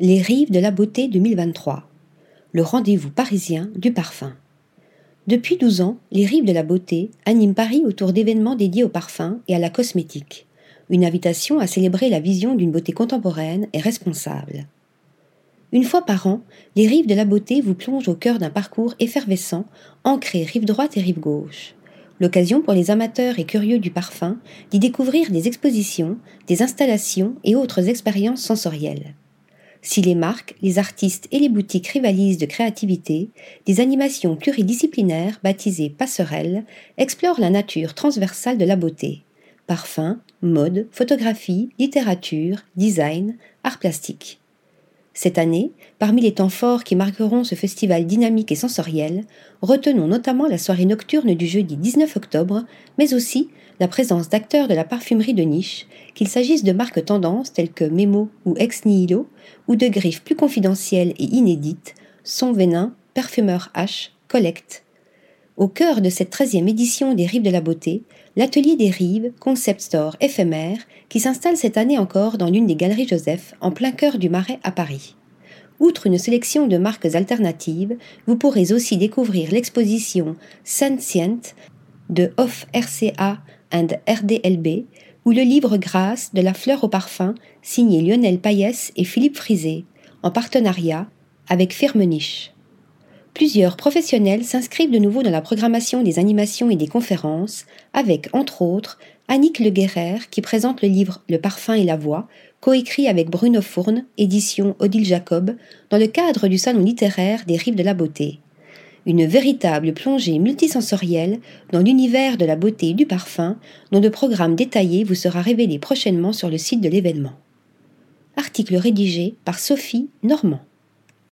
Les Rives de la Beauté 2023. Le rendez-vous parisien du parfum. Depuis 12 ans, les Rives de la Beauté animent Paris autour d'événements dédiés au parfum et à la cosmétique. Une invitation à célébrer la vision d'une beauté contemporaine et responsable. Une fois par an, les Rives de la Beauté vous plongent au cœur d'un parcours effervescent, ancré rive droite et rive gauche l'occasion pour les amateurs et curieux du parfum d'y découvrir des expositions, des installations et autres expériences sensorielles. Si les marques, les artistes et les boutiques rivalisent de créativité, des animations pluridisciplinaires baptisées passerelles explorent la nature transversale de la beauté. Parfum, mode, photographie, littérature, design, art plastique. Cette année, parmi les temps forts qui marqueront ce festival dynamique et sensoriel, retenons notamment la soirée nocturne du jeudi 19 octobre, mais aussi la présence d'acteurs de la parfumerie de niche, qu'il s'agisse de marques tendances telles que Memo ou Ex Nihilo, ou de griffes plus confidentielles et inédites, Son Vénin, Parfumeur H, Collect. Au cœur de cette 13e édition des Rives de la Beauté, l'Atelier des Rives, concept store éphémère, qui s'installe cette année encore dans l'une des galeries Joseph, en plein cœur du Marais à Paris. Outre une sélection de marques alternatives, vous pourrez aussi découvrir l'exposition Sentient de Off RCA and RDLB ou le livre Grâce de la fleur au parfum signé Lionel Payès et Philippe Frisé, en partenariat avec Firmenich. Plusieurs professionnels s'inscrivent de nouveau dans la programmation des animations et des conférences, avec, entre autres, Annick Le Guerrer qui présente le livre Le parfum et la voix, coécrit avec Bruno Fourne, édition Odile Jacob, dans le cadre du salon littéraire des Rives de la Beauté. Une véritable plongée multisensorielle dans l'univers de la beauté et du parfum, dont le programme détaillé vous sera révélé prochainement sur le site de l'événement. Article rédigé par Sophie Normand.